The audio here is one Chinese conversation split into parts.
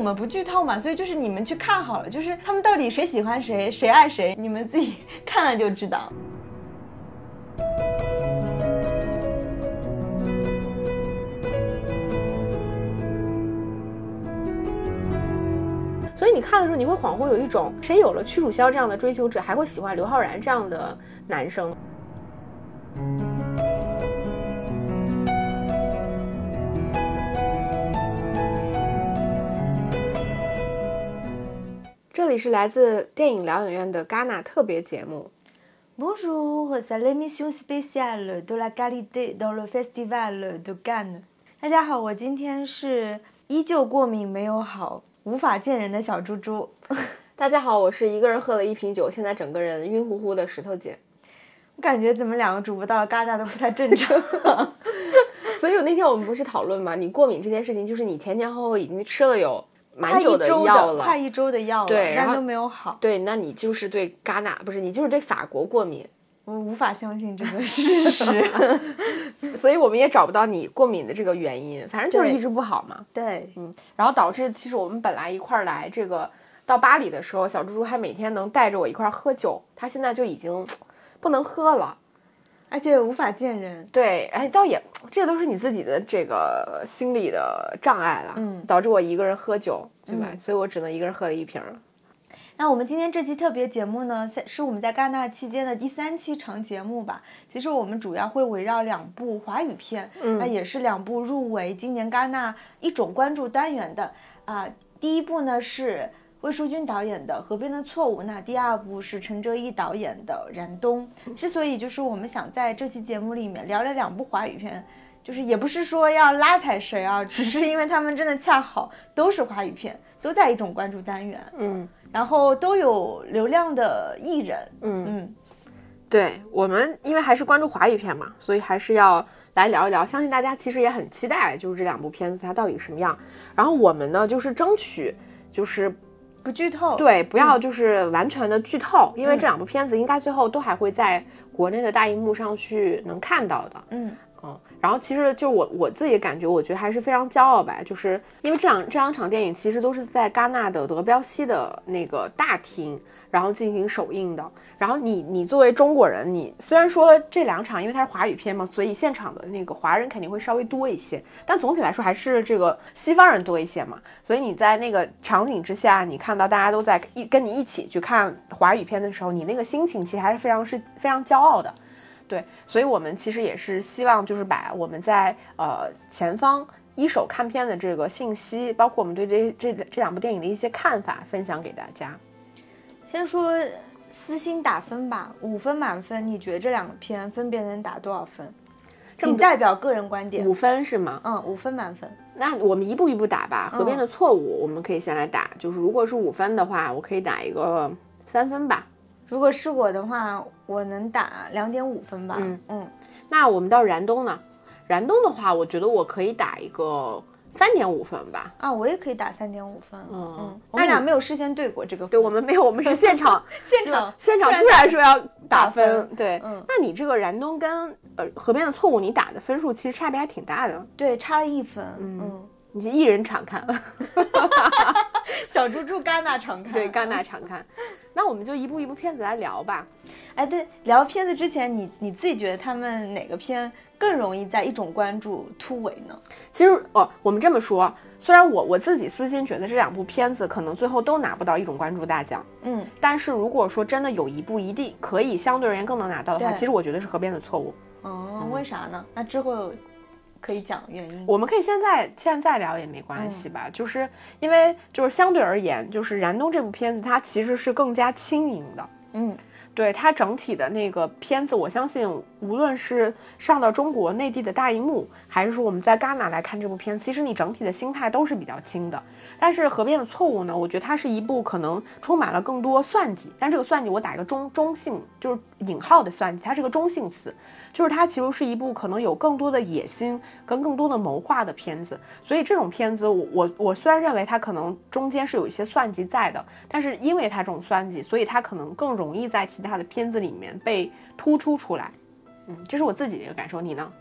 我们不剧透嘛，所以就是你们去看好了，就是他们到底谁喜欢谁，谁爱谁，你们自己看了就知道。所以你看的时候，你会恍惚有一种，谁有了屈楚萧这样的追求者，还会喜欢刘昊然这样的男生？里是来自电影疗养院的戛纳特别节目。Bonjour, c'est l'émission spéciale de la qualité dans le festival de Cannes。大家好，我今天是依旧过敏没有好，无法见人的小猪猪。大家好，我是一个人喝了一瓶酒，现在整个人晕乎乎的石头姐。我感觉怎么两个主播到了戛纳都不太正常。所以我那天我们不是讨论嘛？你过敏这件事情，就是你前前后后已经吃了有蛮久快一周药了，快一周的药了，对然后但都没有好。对，那你就是对戛纳不是你就是对法国过敏，我无法相信这个事实。所以我们也找不到你过敏的这个原因，反正就是一直不好嘛。对，嗯，然后导致其实我们本来一块儿来这个到巴黎的时候，小猪猪还每天能带着我一块儿喝酒，他现在就已经不能喝了。而且无法见人。对，哎，倒也这都是你自己的这个心理的障碍了，嗯导致我一个人喝酒，对吧？嗯所以我只能一个人喝了一瓶儿。那我们今天这期特别节目呢，在是我们在戛纳期间的第三期长节目吧。其实我们主要会围绕两部华语片，嗯那也是两部入围今年戛纳一种关注单元的啊、第一部呢是魏淑君导演的《河边的错误》，那第二部是陈哲艺导演的《燃冬》。之所以就是我们想在这期节目里面聊聊两部华语片。就是也不是说要拉踩谁啊，只是因为他们真的恰好都是华语片，都在一种关注单元。嗯然后都有流量的艺人，嗯，嗯，对我们因为还是关注华语片嘛，所以还是要来聊一聊。相信大家其实也很期待，就是这两部片子它到底什么样。然后我们呢，就是争取就是不剧透，，对，不要就是完全的剧透，因为嗯这两部片子应该最后都还会在国内的大荧幕上去能看到的。嗯嗯，然后其实就是我我自己感觉，我觉得还是非常骄傲吧，就是因为这两这两场电影其实都是在戛纳的德彪西的那个大厅，然后进行首映的。然后你你作为中国人，你虽然说这两场因为它是华语片嘛，所以现场的那个华人肯定会稍微多一些，但总体来说还是这个西方人多一些嘛。所以你在那个场景之下，你看到大家都在一跟你一起去看华语片的时候，你那个心情其实还是非常是非常骄傲的。对，所以我们其实也是希望，就是把我们在呃前方一手看片的这个信息，包括我们对这这这两部电影的一些看法，分享给大家。先说私心打分吧，五分满分，你觉得这两个片分别能打多少分？仅代表个人观点五。分是吗？嗯，五分满分。那我们一步一步打吧。河边的错误，我们可以先来打。就是如果是五分的话，我可以打一个三分吧。如果是我的话，我能打两点五分吧。嗯嗯，那我们到燃冬呢？燃冬的话，我觉得我可以打一个三点五分吧。啊，我也可以打三点五分。嗯嗯，我那你们俩没有事先对过这个分。对我们没有，我们是 现场现场现场突然说要打打分分，对，嗯那你这个燃冬跟呃河边的错误，你打的分数其实差别还挺大的，对差了一分。嗯嗯，你就一人场看，小猪猪戛纳常看。对，戛纳场看。那我们就一部一部片子来聊吧。哎，对，聊片子之前，你你自己觉得他们哪个片更容易在一种关注突围呢？其实哦，我们这么说，虽然我我自己私心觉得这两部片子可能最后都拿不到一种关注大奖，嗯，但是如果说真的有一部一定可以相对而言更能拿到的话，其实我觉得是河边的错误。哦，为啥呢？那之后可以讲原因。我们可以现在现在聊也没关系吧，就是因为就是相对而言，就是燃冬这部片子它其实是更加轻盈的，嗯。对它整体的那个片子，我相信无论是上到中国内地的大荧幕，还是说我们在戛纳来看这部片，其实你整体的心态都是比较轻的。但是《河边的错误》呢，我觉得它是一部可能充满了更多算计，但这个算计我打一个中中性，就是引号的算计，它是个中性词，就是它其实是一部可能有更多的野心跟更多的谋划的片子。所以这种片子我，我我虽然认为它可能中间是有一些算计在的，但是因为它这种算计，所以它可能更容易在其他的片子里面被突出出来。嗯，这是我自己的一个感受，你呢？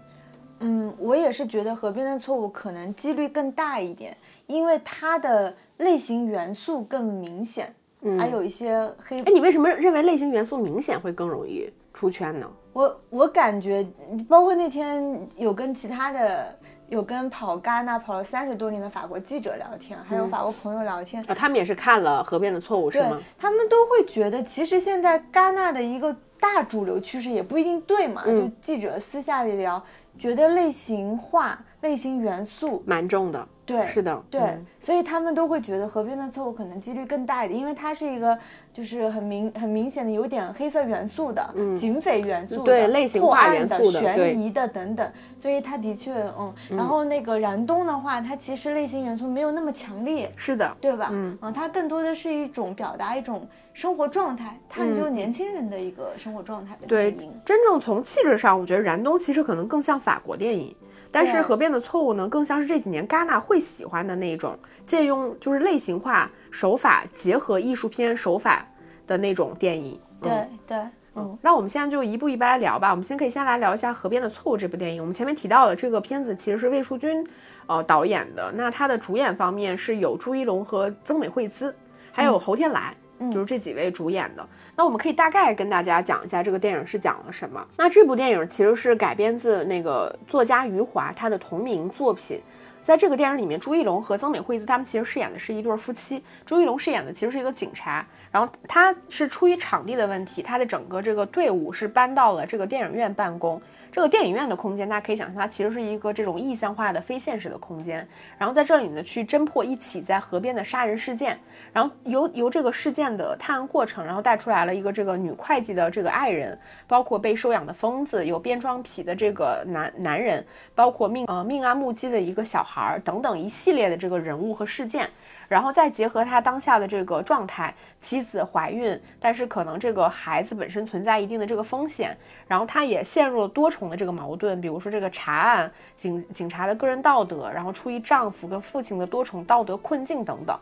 嗯，我也是觉得《河边的错误》可能几率更大一点，因为它的类型元素更明显，还有一些黑。哎，你为什么认为类型元素明显会更容易出圈呢？我我感觉，包括那天有跟其他的。有跟跑戛纳跑了三十多年的法国记者聊天，还有法国朋友聊天啊，他们也是看了《河边的错误》是吗？他们都会觉得，其实现在戛纳的一个大主流趋势也不一定对嘛。就记者私下里聊，觉得类型化、类型元素蛮重的。对，是的，对，所以他们都会觉得《河边的错误》可能几率更大一点，因为它是一个。就是很明很明显的有点黑色元素的，警匪元素的，对类型化元素的，悬疑的等等，所以它的确，嗯，然后那个燃冬的话，它其实类型元素没有那么强烈，是的，对吧？嗯，它更多的是一种表达一种生活状态，探究年轻人的一个生活状态的电影。真正从气质上，我觉得燃冬其实可能更像法国电影。但是河边的错误呢，更像是这几年戛纳会喜欢的那种借用，就是类型化手法结合艺术片手法的那种电影。对对，嗯，那我们现在就一步一步来聊吧。我们先可以先来聊一下《河边的错误》这部电影。我们前面提到了这个片子其实是魏淑君，呃，导演的。那他的主演方面是有朱一龙和曾美惠孜，还有侯天来。就是这几位主演的，那我们可以大概跟大家讲一下这个电影是讲了什么。那这部电影其实是改编自那个作家余华他的同名作品。在这个电影里面，朱一龙和曾美惠孜他们其实饰演的是一对夫妻。朱一龙饰演的其实是一个警察，然后他是出于场地的问题，他的整个这个队伍是搬到了这个电影院办公。这个电影院的空间，大家可以想象，它其实是一个这种意象化的非现实的空间。然后在这里呢，去侦破一起在河边的杀人事件，然后由由这个事件的探案过程，然后带出来了一个这个女会计的这个爱人，包括被收养的疯子，有变装癖的这个男男人，包括命呃命案目击的一个小孩儿等等一系列的这个人物和事件。然后再结合他当下的这个状态，妻子怀孕，但是可能这个孩子本身存在一定的这个风险，然后他也陷入了多重的这个矛盾，比如说这个查案警警察的个人道德，然后出于丈夫跟父亲的多重道德困境等等。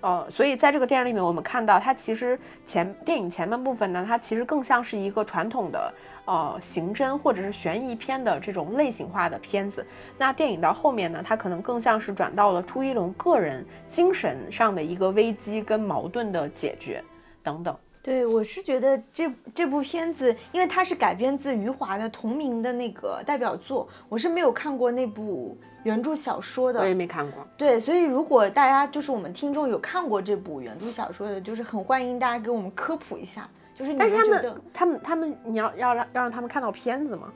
呃，所以在这个电影里面，我们看到它其实前电影前半部分呢，它其实更像是一个传统的呃刑侦或者是悬疑片的这种类型化的片子。那电影到后面呢，它可能更像是转到了朱一龙个人精神上的一个危机跟矛盾的解决等等。对，我是觉得这这部片子，因为它是改编自余华的同名的那个代表作，我是没有看过那部。原著小说的我也没看过，对，所以如果大家就是我们听众有看过这部原著小说的，就是很欢迎大家给我们科普一下。就是，但是他们他们他们，你要要让要让他们看到片子吗？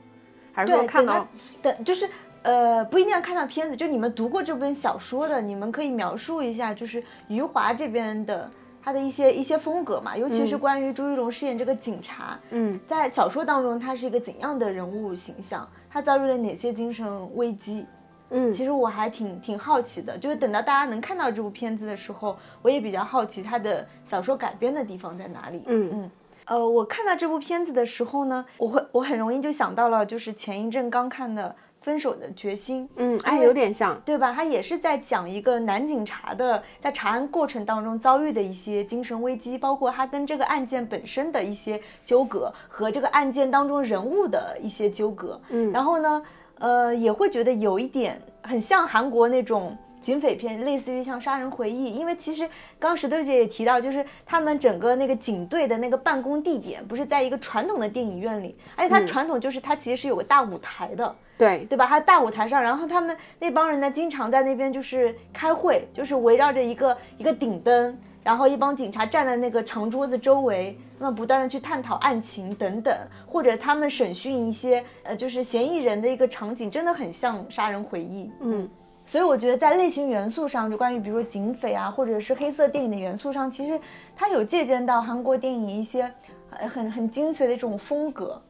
还是说看到？等就是呃，不一定要看到片子，就你们读过这本小说的，你们可以描述一下，就是余华这边的他的一些一些风格嘛，尤其是关于朱一龙饰演这个警察，嗯，在小说当中他是一个怎样的人物形象？他遭遇了哪些精神危机？嗯，其实我还挺挺好奇的，就是等到大家能看到这部片子的时候，我也比较好奇他的小说改编的地方在哪里。嗯嗯，呃，我看到这部片子的时候呢，我会我很容易就想到了，就是前一阵刚看的《分手的决心》。嗯，哎，有点像，对吧？他也是在讲一个男警察的在查案过程当中遭遇的一些精神危机，包括他跟这个案件本身的一些纠葛和这个案件当中人物的一些纠葛。嗯，然后呢？呃，也会觉得有一点很像韩国那种警匪片，类似于像《杀人回忆》，因为其实刚石头姐也提到，就是他们整个那个警队的那个办公地点不是在一个传统的电影院里，而且它传统就是它其实是有个大舞台的，对对吧？它大舞台上，然后他们那帮人呢，经常在那边就是开会，就是围绕着一个一个顶灯。然后一帮警察站在那个长桌子周围，那么不断的去探讨案情等等，或者他们审讯一些呃就是嫌疑人的一个场景，真的很像杀人回忆。嗯，所以我觉得在类型元素上，就关于比如说警匪啊，或者是黑色电影的元素上，其实它有借鉴到韩国电影一些很很精髓的这种风格，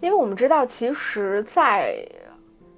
因为我们知道，其实，在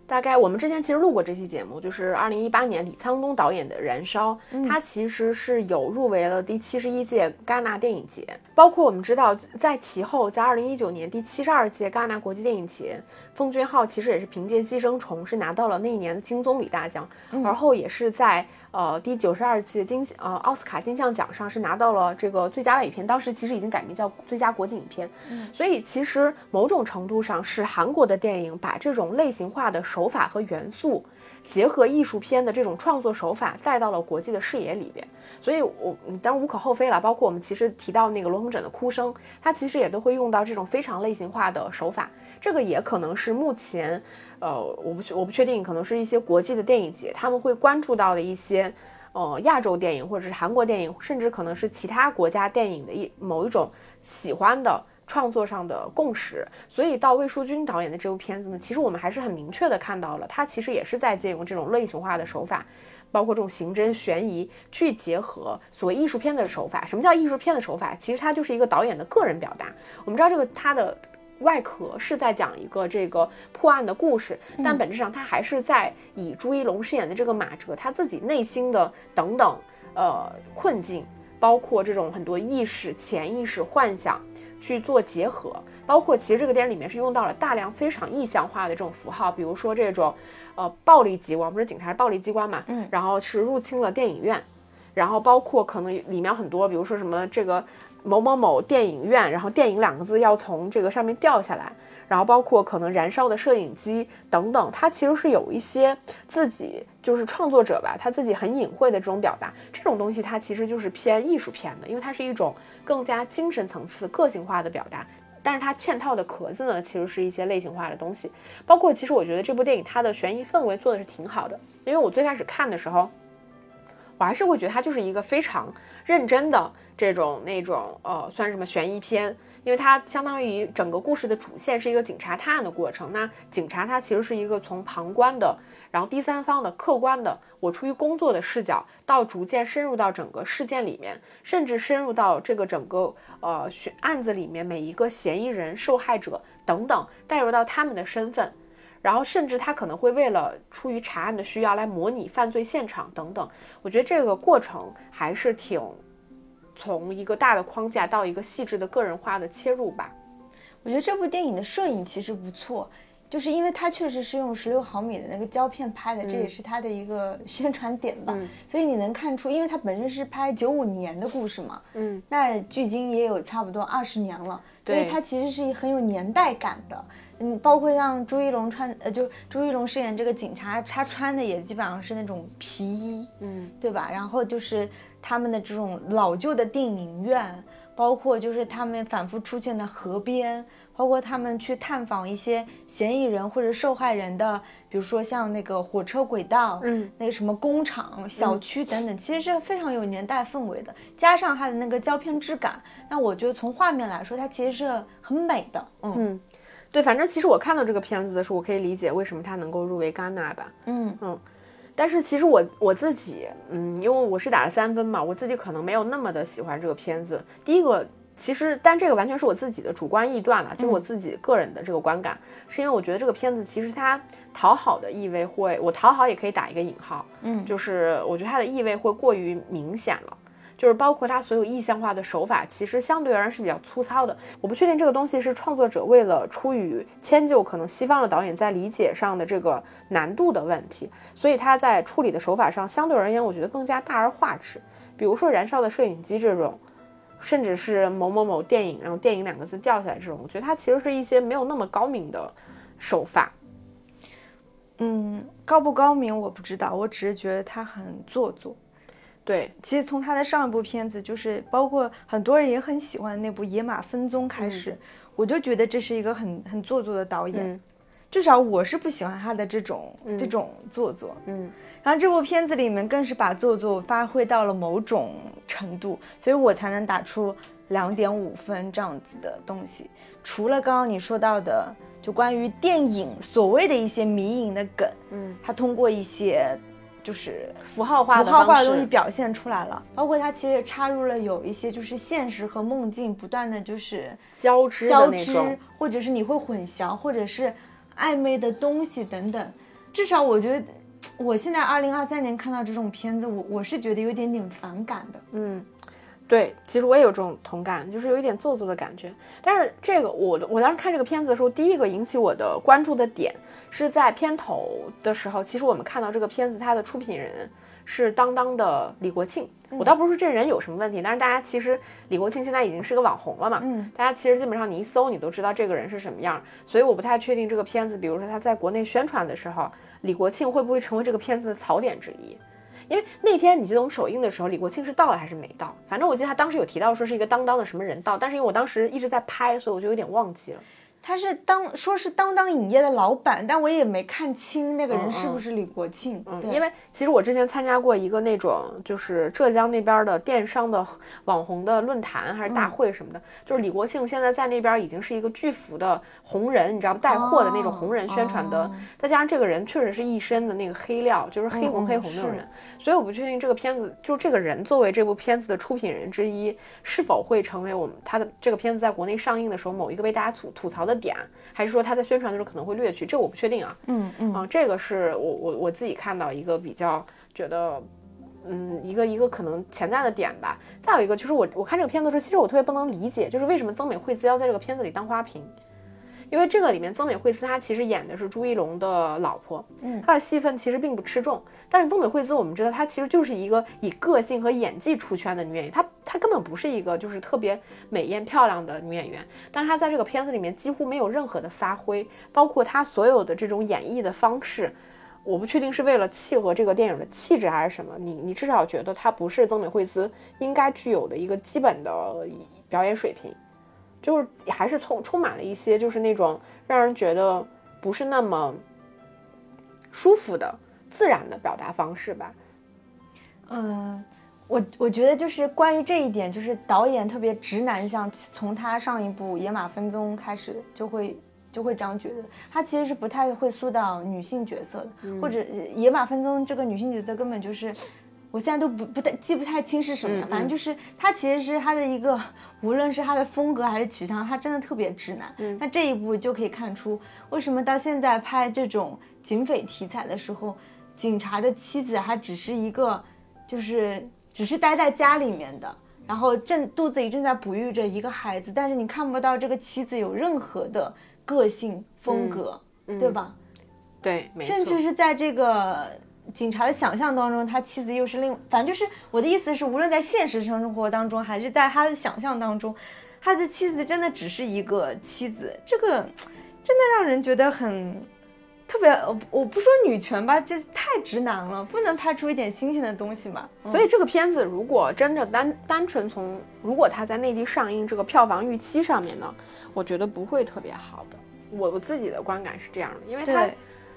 大概我们之前其实录过这期节目，就是二零一八年李沧东导演的《燃烧》，它其实是有入围了第七十一届戛纳电影节。包括我们知道，在其后，在二零一九年第七十二届戛纳国际电影节，奉俊昊其实也是凭借《寄生虫》是拿到了那一年的金棕榈大奖，而后也是在呃第九十二届金呃奥斯卡金像奖上是拿到了这个最佳外语片，当时其实已经改名叫最佳国际影片。所以其实某种程度上是韩国的电影把这种类型化的手法和元素。结合艺术片的这种创作手法带到了国际的视野里边，所以我当然无可厚非了。包括我们其实提到那个罗红枕的哭声，它其实也都会用到这种非常类型化的手法。这个也可能是是目前，呃，我不我不确定，可能是一些国际的电影节他们会关注到的一些，呃，亚洲电影或者是韩国电影，甚至可能是其他国家电影的一某一种喜欢的。创作上的共识，所以到魏淑君导演的这部片子呢，其实我们还是很明确的看到了，他其实也是在借用这种类型化的手法，包括这种刑侦悬疑，去结合所谓艺术片的手法。什么叫艺术片的手法？其实它就是一个导演的个人表达。我们知道这个他的外壳是在讲一个这个破案的故事，但本质上它还是在以朱一龙饰演的这个马哲他自己内心的等等呃困境，包括这种很多意识、潜意识、幻想。去做结合，包括其实这个电影里面是用到了大量非常意象化的这种符号，比如说这种，呃，暴力机关，不是警察是暴力机关嘛，嗯，然后是入侵了电影院，然后包括可能里面很多，比如说什么这个某某某电影院，然后电影两个字要从这个上面掉下来。然后包括可能燃烧的摄影机等等，它其实是有一些自己就是创作者吧，他自己很隐晦的这种表达，这种东西它其实就是偏艺术片的，因为它是一种更加精神层次、个性化的表达。但是它嵌套的壳子呢，其实是一些类型化的东西。包括其实我觉得这部电影它的悬疑氛围做的是挺好的，因为我最开始看的时候，我还是会觉得它就是一个非常认真的这种那种呃，算什么悬疑片。因为它相当于整个故事的主线是一个警察探案的过程，那警察他其实是一个从旁观的，然后第三方的客观的，我出于工作的视角，到逐渐深入到整个事件里面，甚至深入到这个整个呃案子里面每一个嫌疑人、受害者等等，带入到他们的身份，然后甚至他可能会为了出于查案的需要来模拟犯罪现场等等，我觉得这个过程还是挺。从一个大的框架到一个细致的个人化的切入吧，我觉得这部电影的摄影其实不错，就是因为它确实是用十六毫米的那个胶片拍的，这也是它的一个 宣传点吧。所以你能看出，因为它本身是拍九五年的故事嘛，嗯，那距今也有差不多二十年了，所以它其实是很有年代感的。嗯，包括像朱一龙穿，呃，就朱一龙饰演这个警察，他穿的也基本上是那种皮衣，嗯，对吧？然后就是。他们的这种老旧的电影院，包括就是他们反复出现的河边，包括他们去探访一些嫌疑人或者受害人的，比如说像那个火车轨道，嗯，那个什么工厂、小区等等，其实是非常有年代氛围的。加上它的那个胶片质感，那我觉得从画面来说，它其实是很美的。嗯，对，反正其实我看到这个片子的时候，我可以理解为什么它能够入围戛纳吧。嗯嗯。但是其实我我自己，嗯，因为我是打了三分嘛，我自己可能没有那么的喜欢这个片子。第一个，其实但这个完全是我自己的主观臆断了，就是我自己个人的这个观感，是因为我觉得这个片子其实它讨好的意味会，我讨好也可以打一个引号，嗯，就是我觉得它的意味会过于明显了。就是包括它所有意象化的手法，其实相对而言是比较粗糙的。我不确定这个东西是创作者为了出于迁就可能西方的导演在理解上的这个难度的问题，所以他在处理的手法上相对而言，我觉得更加大而化之。比如说燃烧的摄影机这种，甚至是某某某电影，然后电影两个字掉下来这种，我觉得它其实是一些没有那么高明的手法。嗯，高不高明我不知道，我只是觉得他很做作。对，其实从他的上一部片子，就是包括很多人也很喜欢那部《野马分鬃》开始，我就觉得这是一个很很做作的导演，至少我是不喜欢他的这种这种做作。嗯，然后这部片子里面更是把做作发挥到了某种程度，所以我才能打出两点五分这样子的东西。除了刚刚你说到的，就关于电影所谓的一些迷影的梗，嗯，他通过一些。就是符号化符号化的东西表现出来了，包括它其实插入了有一些就是现实和梦境不断的就是交织交织，或者是你会混淆，或者是暧昧的东西等等。至少我觉得，我现在二零二三年看到这种片子，我我是觉得有点点反感的。嗯，对，其实我也有这种同感，就是有一点做作的感觉。但是这个我我当时看这个片子的时候，第一个引起我的关注的点是在片头的时候，其实我们看到这个片子它的出品人是当当的李国庆。我倒不是说这人有什么问题，但是大家其实李国庆现在已经是个网红了嘛，嗯，大家其实基本上你一搜你都知道这个人是什么样，所以我不太确定这个片子，比如说他在国内宣传的时候，李国庆会不会成为这个片子的槽点之一。因为那天你记得我们首映的时候，李国庆是到了还是没到？反正我记得他当时有提到说是一个当当的什么人到，但是因为我当时一直在拍，所以我就有点忘记了。他是当说是当当影业的老板，但我也没看清那个人是不是李国庆。嗯，因为其实我之前参加过一个那种就是浙江那边的电商的网红的论坛还是大会什么的，就是李国庆现在在那边已经是一个巨幅的红人，你知道吗？带货的那种红人宣传的，再加上这个人确实是一身的那个黑料，就是黑红黑红那种人，所以我不确定这个片子就这个人作为这部片子的出品人之一，是否会成为我们他的这个片子在国内上映的时候某一个被大家吐吐槽的。点还是说他在宣传的时候可能会略去，这我不确定啊。嗯嗯啊，这个是我我我自己看到一个比较觉得，嗯，一个一个可能潜在的点吧。再有一个就是我我看这个片子的时候，其实我特别不能理解，就是为什么曾美惠子要在这个片子里当花瓶。因为这个里面曾美惠子她其实演的是朱一龙的老婆，嗯，她的戏份其实并不吃重。但是曾美惠子我们知道她其实就是一个以个性和演技出圈的女演员，她她根本不是一个就是特别美艳漂亮的女演员。但是她在这个片子里面几乎没有任何的发挥，包括她所有的这种演绎的方式，我不确定是为了契合这个电影的气质还是什么。你你至少觉得她不是曾美惠子应该具有的一个基本的表演水平。就是还是充充满了一些，就是那种让人觉得不是那么舒服的自然的表达方式吧。嗯，我我觉得就是关于这一点，就是导演特别直男向，从他上一部《野马分鬃》开始就会就会这样觉得，他其实是不太会塑造女性角色的，或者《野马分鬃》这个女性角色根本就是。我现在都不不太记不太清是什么，反正就是他其实是他的一个，无论是他的风格还是取向，他真的特别直男。那这一部就可以看出，为什么到现在拍这种警匪题材的时候，警察的妻子还只是一个，就是只是待在家里面的，然后正肚子里正在哺育着一个孩子，但是你看不到这个妻子有任何的个性风格，对吧？对，甚至是在这个。警察的想象当中，他妻子又是另，反正就是我的意思是，无论在现实生活当中，还是在他的想象当中，他的妻子真的只是一个妻子，这个真的让人觉得很特别。我我不说女权吧，这太直男了，不能拍出一点新鲜的东西嘛。所以这个片子如果真的单单纯从如果他在内地上映这个票房预期上面呢，我觉得不会特别好的。我我自己的观感是这样的，因为它。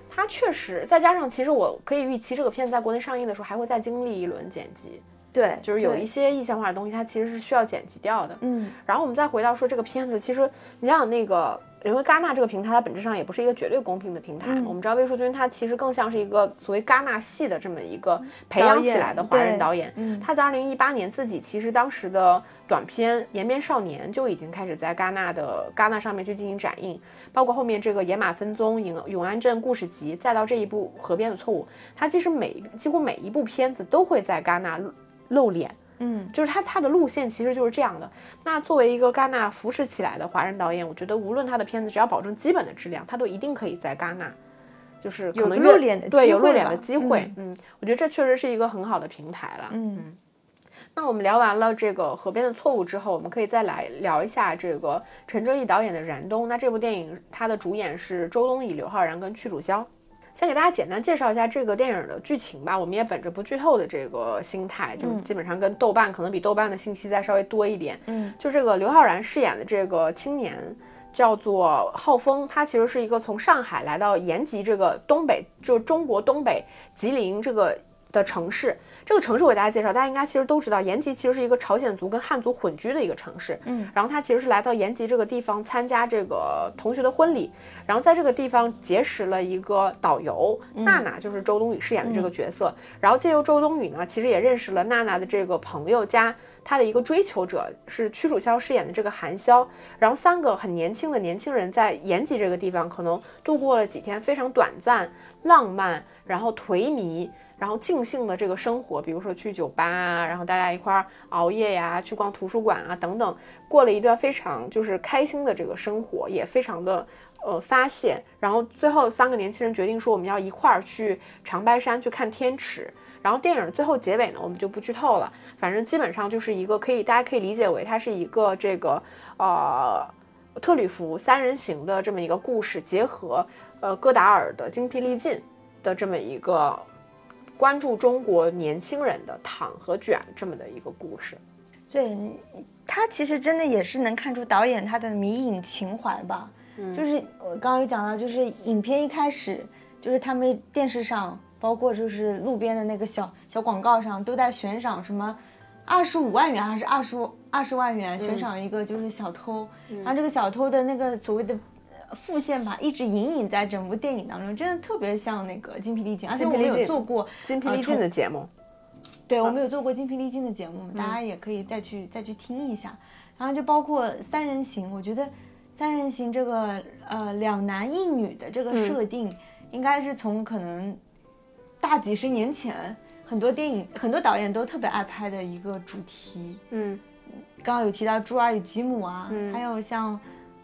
它确实，再加上其实我可以预期这个片子在国内上映的时候还会再经历一轮剪辑，对，就是有一些意象化的东西，它其实是需要剪辑掉的。嗯，然后我们再回到说这个片子，其实你想想那个。因为戛纳这个平台，它本质上也不是一个绝对公平的平台。我们知道魏淑君，她其实更像是一个所谓戛纳系的这么一个培养起来的华人导演。他在二零一八年自己其实当时的短片《延边少年》就已经开始在戛纳的戛纳上面去进行展映，包括后面这个《野马分鬃》《永永安镇故事集》，再到这一部《河边的错误》，他其实每几乎每一部片子都会在戛纳露脸。嗯，就是他他的路线其实就是这样的。那作为一个戛纳扶持起来的华人导演，我觉得无论他的片子只要保证基本的质量，他都一定可以在戛纳，就是可能露脸的对有露脸的机会。嗯，我觉得这确实是一个很好的平台了。嗯，那我们聊完了这个《河边的错误》之后，我们可以再来聊一下这个陈哲艺导演的《燃冬》。那这部电影它的主演是周冬雨、刘昊然跟屈楚萧。先给大家简单介绍一下这个电影的剧情吧。我们也本着不剧透的这个心态，就基本上跟豆瓣可能比豆瓣的信息再稍微多一点。嗯，就这个刘昊然饰演的这个青年叫做浩峰，他其实是一个从上海来到延吉这个东北，就中国东北吉林这个的城市。这个城市我给大家介绍，大家应该其实都知道，延吉其实是一个朝鲜族跟汉族混居的一个城市。嗯，然后他其实是来到延吉这个地方参加这个同学的婚礼，然后在这个地方结识了一个导游娜娜，就是周冬雨饰演的这个角色。然后借由周冬雨呢，其实也认识了娜娜的这个朋友加她的一个追求者，是屈楚萧饰演的这个韩潇。然后三个很年轻的年轻人在延吉这个地方，可能度过了几天非常短暂、浪漫，然后颓靡。然后尽兴的这个生活，比如说去酒吧啊，然后大家一块儿熬夜呀，去逛图书馆啊等等，过了一段非常就是开心的这个生活，也非常的呃发泄。然后最后三个年轻人决定说，我们要一块儿去长白山去看天池。然后电影最后结尾呢，我们就不剧透了，反正基本上就是一个可以大家可以理解为它是一个这个呃特吕弗三人行的这么一个故事，结合呃戈达尔的精疲力尽的这么一个。关注中国年轻人的躺和卷这么的一个故事，对，他其实真的也是能看出导演他的迷影情怀吧。嗯，就是我刚刚有讲到，就是影片一开始，就是他们电视上，包括就是路边的那个小小广告上，都在悬赏什么二十五万元还是二十二十万元悬赏一个就是小偷，然后这个小偷的那个所谓的。副线吧，一直隐隐在整部电影当中，真的特别像那个精疲力尽，而且我们有做过精疲力尽的节目，对，我们有做过精疲力尽的节目，大家也可以再去再去听一下。然后就包括三人行，我觉得三人行这个呃两男一女的这个设定，应该是从可能大几十年前很多电影很多导演都特别爱拍的一个主题。嗯，刚刚有提到《朱儿与吉姆》啊，还有像。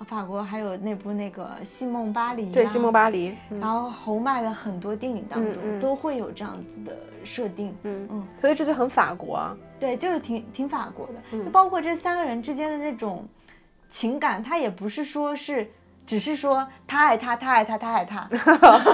法国还有那部那个《戏梦巴黎》，对，《戏梦巴黎》，然后侯麦的很多电影当中都会有这样子的设定，嗯嗯，所以这就很法国啊，对，就是挺挺法国的，就包括这三个人之间的那种情感，他也不是说是。只是说他爱他，他爱他，他爱他，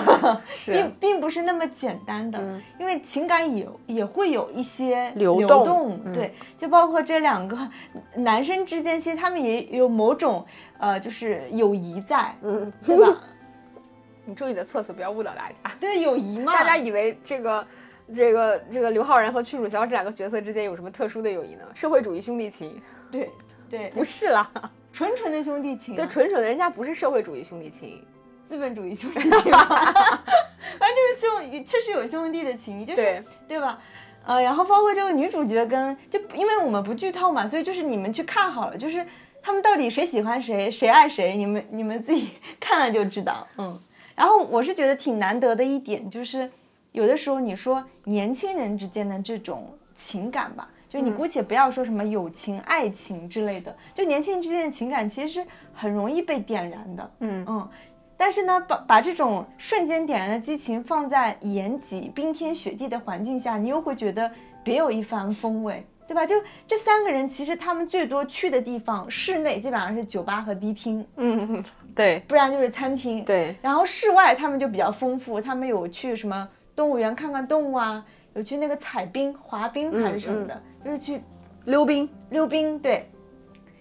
并并不是那么简单的，因为情感也也会有一些流动，对，就包括这两个男生之间，其实他们也有某种呃，就是友谊在，嗯，对吧？你注意的措辞，不要误导大家。对，友谊 嘛，大家以为这个这个这个刘昊然和屈楚萧这两个角色之间有什么特殊的友谊呢？社会主义兄弟情？对 对，不是啦。纯纯的兄弟情，对，纯纯的，人家不是社会主义兄弟情，资本主义兄弟情，反正就是兄，确实有兄弟的情谊，就是对吧？呃，然后包括这个女主角跟，就因为我们不剧透嘛，所以就是你们去看好了，就是他们到底谁喜欢谁，谁爱谁，你们你们自己 看了就知道。嗯，然后我是觉得挺难得的一点，就是有的时候你说年轻人之间的这种情感吧。就你姑且不要说什么友情、爱情之类的，就年轻人之间的情感其实是很容易被点燃的。嗯嗯，但是呢，把把这种瞬间点燃的激情放在延吉冰天雪地的环境下，你又会觉得别有一番风味，对吧？就这三个人，其实他们最多去的地方，室内基本上是酒吧和迪厅，嗯，对，不然就是餐厅，对。然后室外他们就比较丰富，他们有去什么动物园看看动物啊。有去那个踩冰、滑冰还是什么的，就是去溜冰、溜冰，对，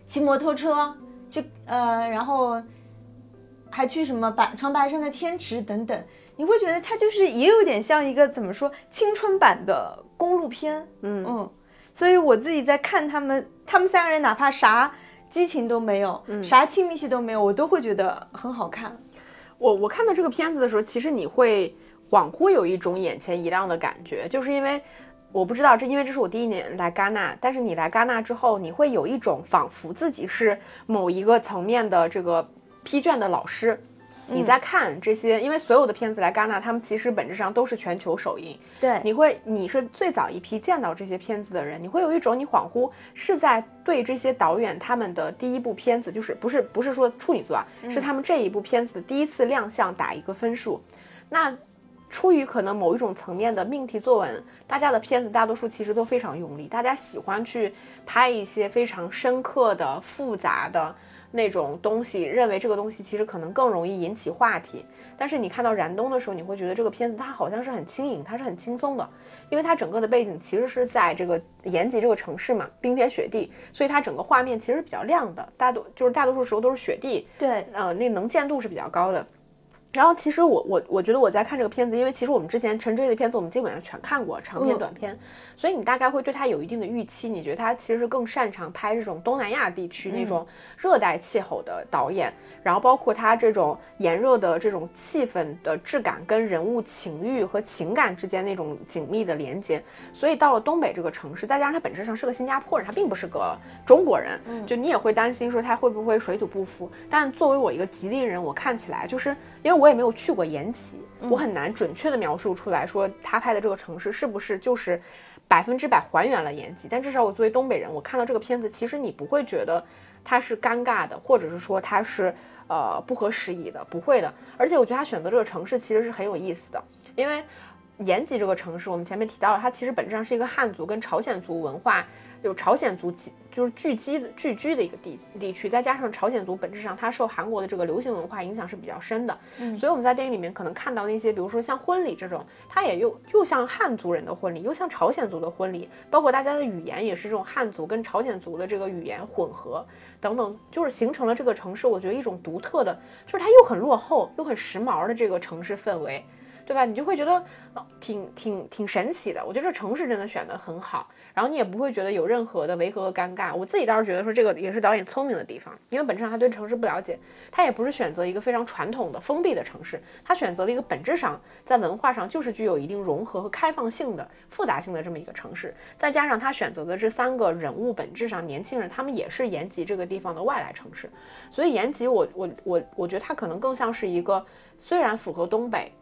骑摩托车去，呃，然后还去什么白长白山的天池等等，你会觉得它就是也有点像一个怎么说青春版的公路片，嗯。嗯，所以我自己在看他们，他们三个人哪怕啥激情都没有，嗯啥亲密戏都没有，我都会觉得很好看。我我看到这个片子的时候，其实你会。恍惚有一种眼前一亮的感觉，就是因为我不知道这，因为这是我第一年来戛纳。但是你来戛纳之后，你会有一种仿佛自己是某一个层面的这个批卷的老师，你在看这些，因为所有的片子来戛纳，他们其实本质上都是全球首映。对，你会你是最早一批见到这些片子的人，你会有一种你恍惚是在对这些导演他们的第一部片子，就是不是不是说处女作啊，是他们这一部片子的第一次亮相打一个分数，那。出于可能某一种层面的命题作文，大家的片子大多数其实都非常用力，大家喜欢去拍一些非常深刻的、复杂的那种东西，认为这个东西其实可能更容易引起话题。但是你看到燃冬的时候，你会觉得这个片子它好像是很轻盈，它是很轻松的，因为它整个的背景其实是在这个延吉这个城市嘛，冰天雪地，所以它整个画面其实比较亮的，大多就是大多数时候都是雪地，对，呃，那能见度是比较高的。然后其实我我我觉得我在看这个片子，因为其实我们之前陈追的片子我们基本上全看过长片短片，所以你大概会对他有一定的预期。你觉得他其实是更擅长拍这种东南亚地区那种热带气候的导演，然后包括他这种炎热的这种气氛的质感跟人物情欲和情感之间那种紧密的连接。所以到了东北这个城市，再加上他本质上是个新加坡人，他并不是个中国人，就你也会担心说他会不会水土不服。但作为我一个吉林人，我看起来就是因为。我也没有去过延吉，我很难准确的描述出来说他拍的这个城市是不是就是百分之百还原了延吉。但至少我作为东北人，我看到这个片子，其实你不会觉得它是尴尬的，或者是说它是呃不合时宜的，不会的。而且我觉得他选择这个城市其实是很有意思的，因为延吉这个城市，我们前面提到了，它其实本质上是一个汉族跟朝鲜族文化。有朝鲜族集就是聚集聚居的一个地地区，再加上朝鲜族本质上它受韩国的这个流行文化影响是比较深的，嗯，所以我们在电影里面可能看到那些，比如说像婚礼这种，它也又又像汉族人的婚礼，又像朝鲜族的婚礼，包括大家的语言也是这种汉族跟朝鲜族的这个语言混合等等，就是形成了这个城市，我觉得一种独特的，就是它又很落后又很时髦的这个城市氛围。对吧？你就会觉得挺挺挺神奇的。我觉得这城市真的选得很好，然后你也不会觉得有任何的违和和尴尬。我自己倒是觉得说这个也是导演聪明的地方，因为本质上他对城市不了解，他也不是选择一个非常传统的封闭的城市，他选择了一个本质上在文化上就是具有一定融合和开放性的复杂性的这么一个城市。再加上他选择的这三个人物本质上年轻人，他们也是延吉这个地方的外来城市，所以延吉我我我我觉得它可能更像是一个虽然符合东北。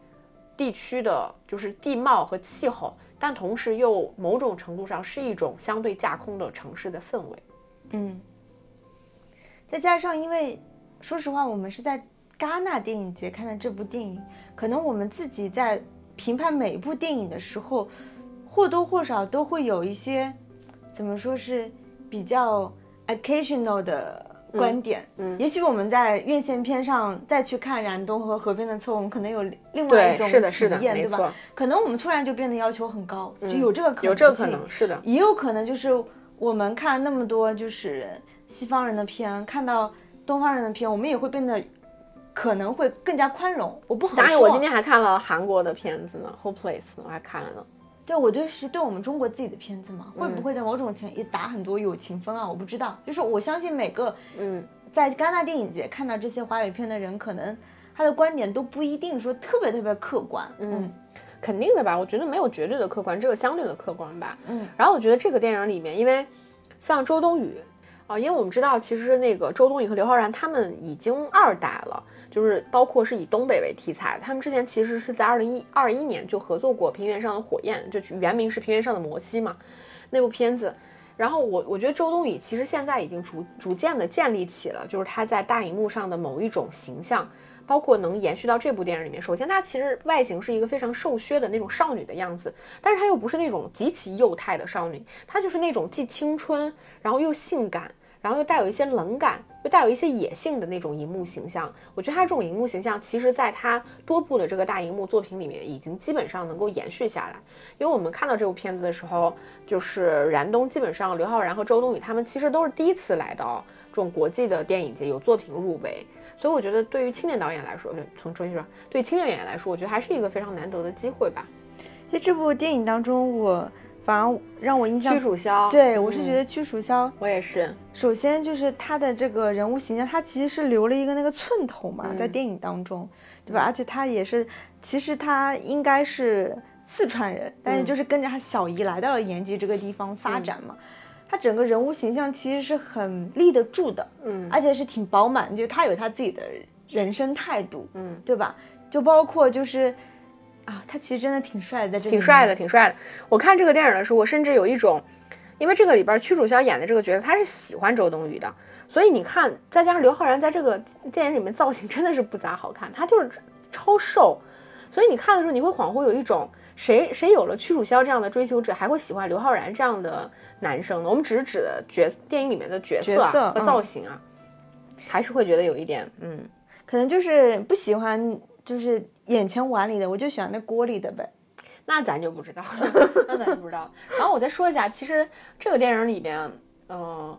地区的就是地貌和气候，但同时又某种程度上是一种相对架空的城市的氛围。嗯，再加上因为说实话，我们是在戛纳电影节看的这部电影，可能我们自己在评判每一部电影的时候，或多或少都会有一些怎么说是比较 occasional 的。观点，嗯，也许我们在院线片上再去看《燃冬》和《河边的错误》，我们可能有另外一种体验，对吧？可能我们突然就变得要求很高，就有这个可能有这个可能，是的，也有可能就是我们看了那么多就是西方人的片，看到东方人的片，我们也会变得可能会更加宽容。我不好说。当然，我今天还看了韩国的片子呢，《Whole Place》，我还看了呢。对，我就是对我们中国自己的片子嘛，会不会在某种程度也打很多友情分啊？我不知道，就是我相信每个嗯，在戛纳电影节看到这些华语片的人，可能他的观点都不一定说特别特别客观。嗯，肯定的吧？我觉得没有绝对的客观，只有相对的客观吧。嗯，然后我觉得这个电影里面，因为像周冬雨啊，因为我们知道其实那个周冬雨和刘昊然他们已经二代了。就是包括是以东北为题材，他们之前其实是在二零一二一年就合作过《平原上的火焰》，就原名是《平原上的摩西》嘛，那部片子。然后我我觉得周冬雨其实现在已经逐逐渐的建立起了，就是她在大荧幕上的某一种形象，包括能延续到这部电影里面。首先，她其实外形是一个非常瘦削的那种少女的样子，但是她又不是那种极其幼态的少女，她就是那种既青春，然后又性感。然后又带有一些冷感，又带有一些野性的那种荧幕形象。我觉得他这种荧幕形象，其实在他多部的这个大荧幕作品里面，已经基本上能够延续下来。因为我们看到这部片子的时候，就是燃冬，基本上刘昊然和周冬雨他们其实都是第一次来到这种国际的电影节有作品入围，所以我觉得对于青年导演来说，从重新说，对青年演员来说，我觉得还是一个非常难得的机会吧。在这部电影当中，我。反而让我印象屈楚萧，对我是觉得屈楚萧，我也是。首先就是他的这个人物形象，他其实是留了一个那个寸头嘛，在电影当中，对吧？而且他也是，其实他应该是四川人，但是就是跟着他小姨来到了延吉这个地方发展嘛。他整个人物形象其实是很立得住的，嗯，而且是挺饱满，就他有他自己的人生态度，嗯，对吧？就包括就是。啊，他其实真的挺帅的，在这挺帅的，挺帅的。我看这个电影的时候，我甚至有一种，因为这个里边屈楚萧演的这个角色，他是喜欢周冬雨的，所以你看，再加上刘昊然在这个电影里面造型真的是不咋好看，他就是超瘦，所以你看的时候，你会恍惚有一种谁谁有了屈楚萧这样的追求者，还会喜欢刘昊然这样的男生呢？我们只是指的角电影里面的角色和造型啊，还是会觉得有一点，嗯，可能就是不喜欢，就是。眼前碗里的，我就喜欢那锅里的呗，那咱就不知道了，那咱就不知道。然后我再说一下，其实这个电影里边，嗯。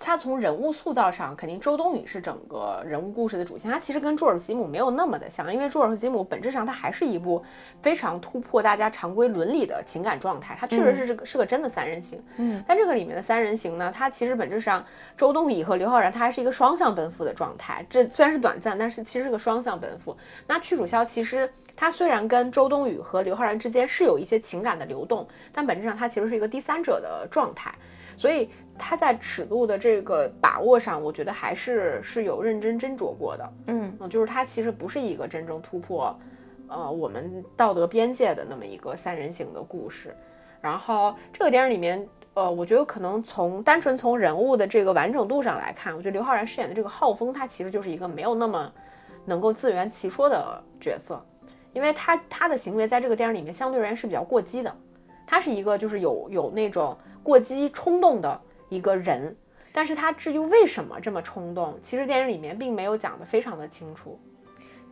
他从人物塑造上，肯定周冬雨是整个人物故事的主线。他其实跟朱尔吉姆没有那么的像，因为朱尔吉姆本质上它还是一部非常突破大家常规伦理的情感状态。它确实是这个是个真的三人行。嗯，但这个里面的三人行呢，它其实本质上周冬雨和刘昊然，他还是一个双向奔赴的状态。这虽然是短暂，但是其实是个双向奔赴。那屈楚萧其实他虽然跟周冬雨和刘昊然之间是有一些情感的流动，但本质上他其实是一个第三者的状态。所以。他在尺度的这个把握上，我觉得还是是有认真斟酌过的。嗯嗯，就是他其实不是一个真正突破，呃，我们道德边界的那么一个三人行的故事。然后这个电影里面，呃，我觉得可能从单纯从人物的这个完整度上来看，我觉得刘昊然饰演的这个浩峰，他其实就是一个没有那么能够自圆其说的角色，因为他他的行为在这个电影里面相对而言是比较过激的，他是一个就是有有那种过激冲动的一个人。但是他至于为什么这么冲动，其实电影里面并没有讲得非常的清楚。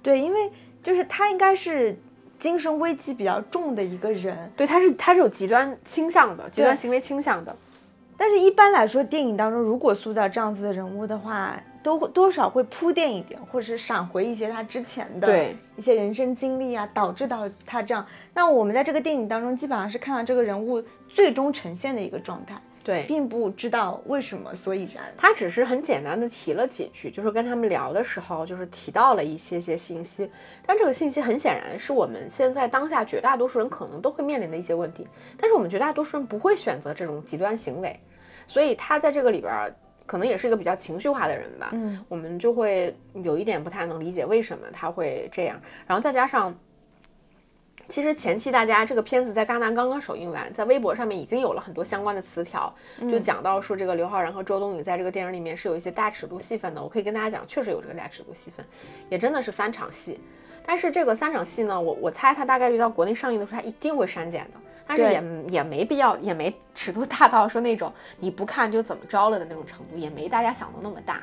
对，因为就是他应该是精神危机比较重的一个人，对，他是他是有极端倾向的，极端行为倾向的。但是一般来说，电影当中如果塑造这样子的人物的话，都多少会铺垫一点，或者是闪回一些他之前的一些人生经历啊，导致到他这样。那我们在这个电影当中，基本上是看到这个人物最终呈现的一个状态，对，并不知道为什么所以然。他只是很简单的提了几句，就是跟他们聊的时候，就是提到了一些些信息。但这个信息很显然是我们现在当下绝大多数人可能都会面临的一些问题，但是我们绝大多数人不会选择这种极端行为，所以他在这个里边儿可能也是一个比较情绪化的人吧。嗯，我们就会有一点不太能理解为什么他会这样，然后再加上。其实前期大家这个片子在戛纳刚刚首映完，在微博上面已经有了很多相关的词条，就讲到说这个刘昊然和周冬雨在这个电影里面是有一些大尺度戏份的。我可以跟大家讲，确实有这个大尺度戏份，也真的是三场戏。但是这个三场戏呢，我我猜它大概率到国内上映的时候，它一定会删减的。但是也也没必要，也没尺度大到说那种你不看就怎么着了的那种程度，也没大家想的那么大。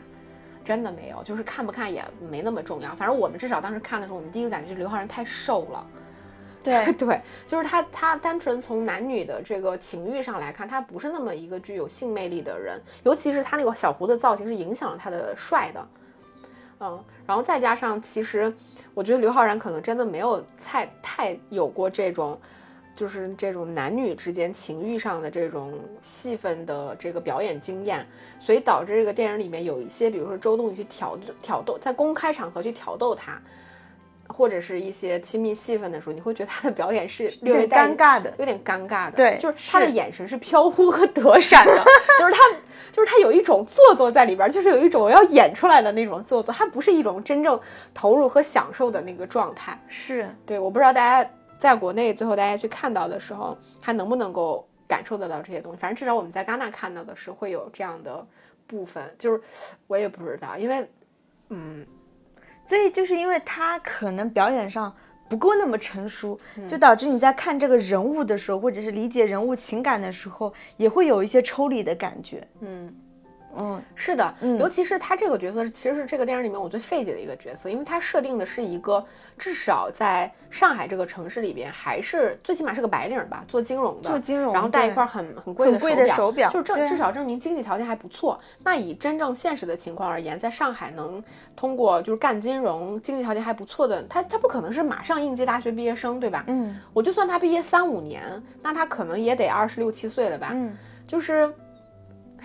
真的没有，就是看不看也没那么重要。反正我们至少当时看的时候，我们第一个感觉就是刘昊然太瘦了。对 对，就是他，他单纯从男女的这个情欲上来看，他不是那么一个具有性魅力的人，尤其是他那个小胡子造型是影响了他的帅的，嗯，然后再加上，其实我觉得刘昊然可能真的没有太太有过这种，就是这种男女之间情欲上的这种戏份的这个表演经验，所以导致这个电影里面有一些，比如说周冬雨去挑挑逗，在公开场合去挑逗他。或者是一些亲密戏份的时候，你会觉得他的表演是略微带尴尬的。有点尴尬的，对就是他的眼神是飘忽和躲闪的，就是他，就是他有一种做作在里边儿，就是有一种要演出来的那种做作，他不是一种真正投入和享受的那个状态。是，对，我不知道大家在国内最后大家去看到的时候，还能不能够感受得到这些东西。反正至少我们在戛纳看到的是会有这样的部分，就是我也不知道，因为，嗯，所以就是因为他可能表演上不够那么成熟，嗯就导致你在看这个人物的时候，或者是理解人物情感的时候，也会有一些抽离的感觉。嗯。嗯，是的，嗯尤其是他这个角色，其实是这个电影里面我最费解的一个角色，因为他设定的是一个至少在上海这个城市里边，还是最起码是个白领儿吧，做金融的，做金融然后戴一块很很贵的很贵的表，手表就是证至少证明经济条件还不错。那以真正现实的情况而言，在上海能通过就是干金融，经济条件还不错的，他他不可能是马上应届大学毕业生，对吧？嗯我就算他毕业三五年，那他可能也得二十六七岁了吧？嗯，就是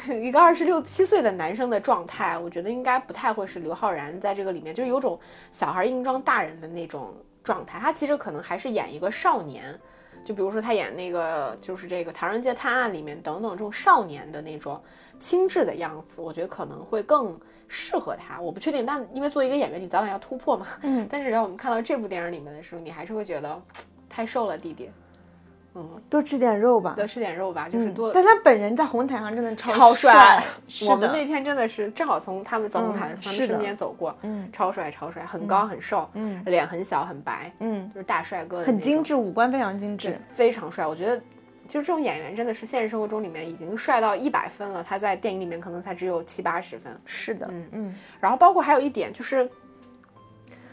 一个二十六七岁的男生的状态，我觉得应该不太会是刘昊然在这个里面，就是有种小孩硬装大人的那种状态。他其实可能还是演一个少年，就比如说他演那个就是这个《唐人街探案》里面等等这种少年的那种精致的样子，我觉得可能会更适合他。我不确定，但因为作为一个演员，你早晚要突破嘛。嗯，但是让我们看到这部电影里面的时候，你还是会觉得太瘦了，弟弟。嗯，多吃点肉吧。多吃点肉吧，就是嗯多。但他本人在红毯上真的超超帅，是我们那天真的是正好从他们走红毯他们身边走过，嗯超帅超帅，很高很瘦，嗯脸很小很白，嗯，就是大帅哥很精致，五官非常精致。非常帅。我觉得就是这种演员真的是现实生活中里面已经帅到一百分了，他在电影里面可能才只有七八十分。是的，嗯嗯然后包括还有一点就是，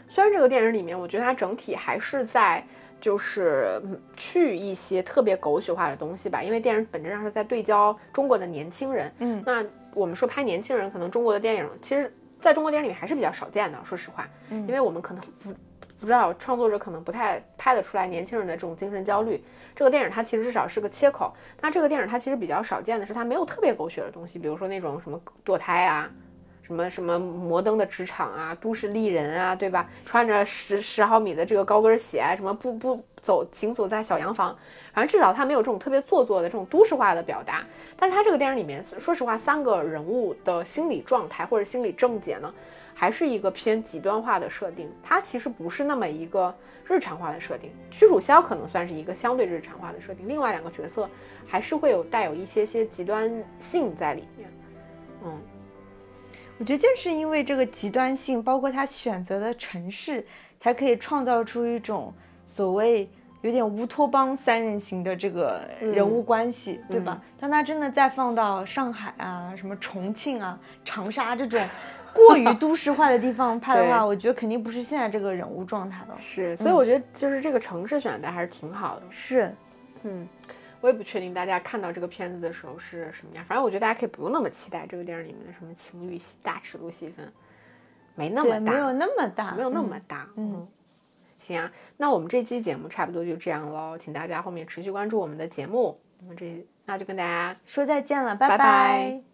虽然这个电影里面，我觉得它整体还是在就是嗯去一些特别狗血化的东西吧，因为电影本质上是在对焦中国的年轻人。嗯那我们说拍年轻人，可能中国的电影其实在中国电影里面还是比较少见的，说实话，嗯因为我们可能不。不知道创作者可能不太拍得出来年轻人的这种精神焦虑。这个电影它其实至少是个切口。那这个电影它其实比较少见的是，它没有特别狗血的东西，比如说那种什么堕胎啊，什么什么摩登的职场啊，都市丽人啊，对吧？穿着十十毫米的这个高跟鞋啊，什么不不走行走在小洋房，反正至少他没有这种特别做作的这种都市化的表达。但是他这个电影里面，说实话，三个人物的心理状态或者心理症结呢，还是一个偏极端化的设定。它其实不是那么一个日常化的设定。屈楚萧可能算是一个相对日常化的设定，另外两个角色还是会有带有一些些极端性在里面。嗯，我觉得正是因为这个极端性，包括他选择的城市，才可以创造出一种所谓有点乌托邦三人行的这个人物关系，对吧？当他真的再放到上海啊、什么重庆啊、长沙这种过于 都市化的地方拍的话，我觉得肯定不是现在这个人物状态了。是，所以我觉得就是这个城市选的还是挺好的。是，嗯。我也不确定大家看到这个片子的时候是什么样，反正我觉得大家可以不用那么期待这个电影里面的什么情侣戏、大尺度戏份，没那么大，没有那么大，没有那么大。嗯，行啊，那我们这期节目差不多就这样喽，请大家后面持续关注我们的节目。我们这那就跟大家说再见了，拜拜。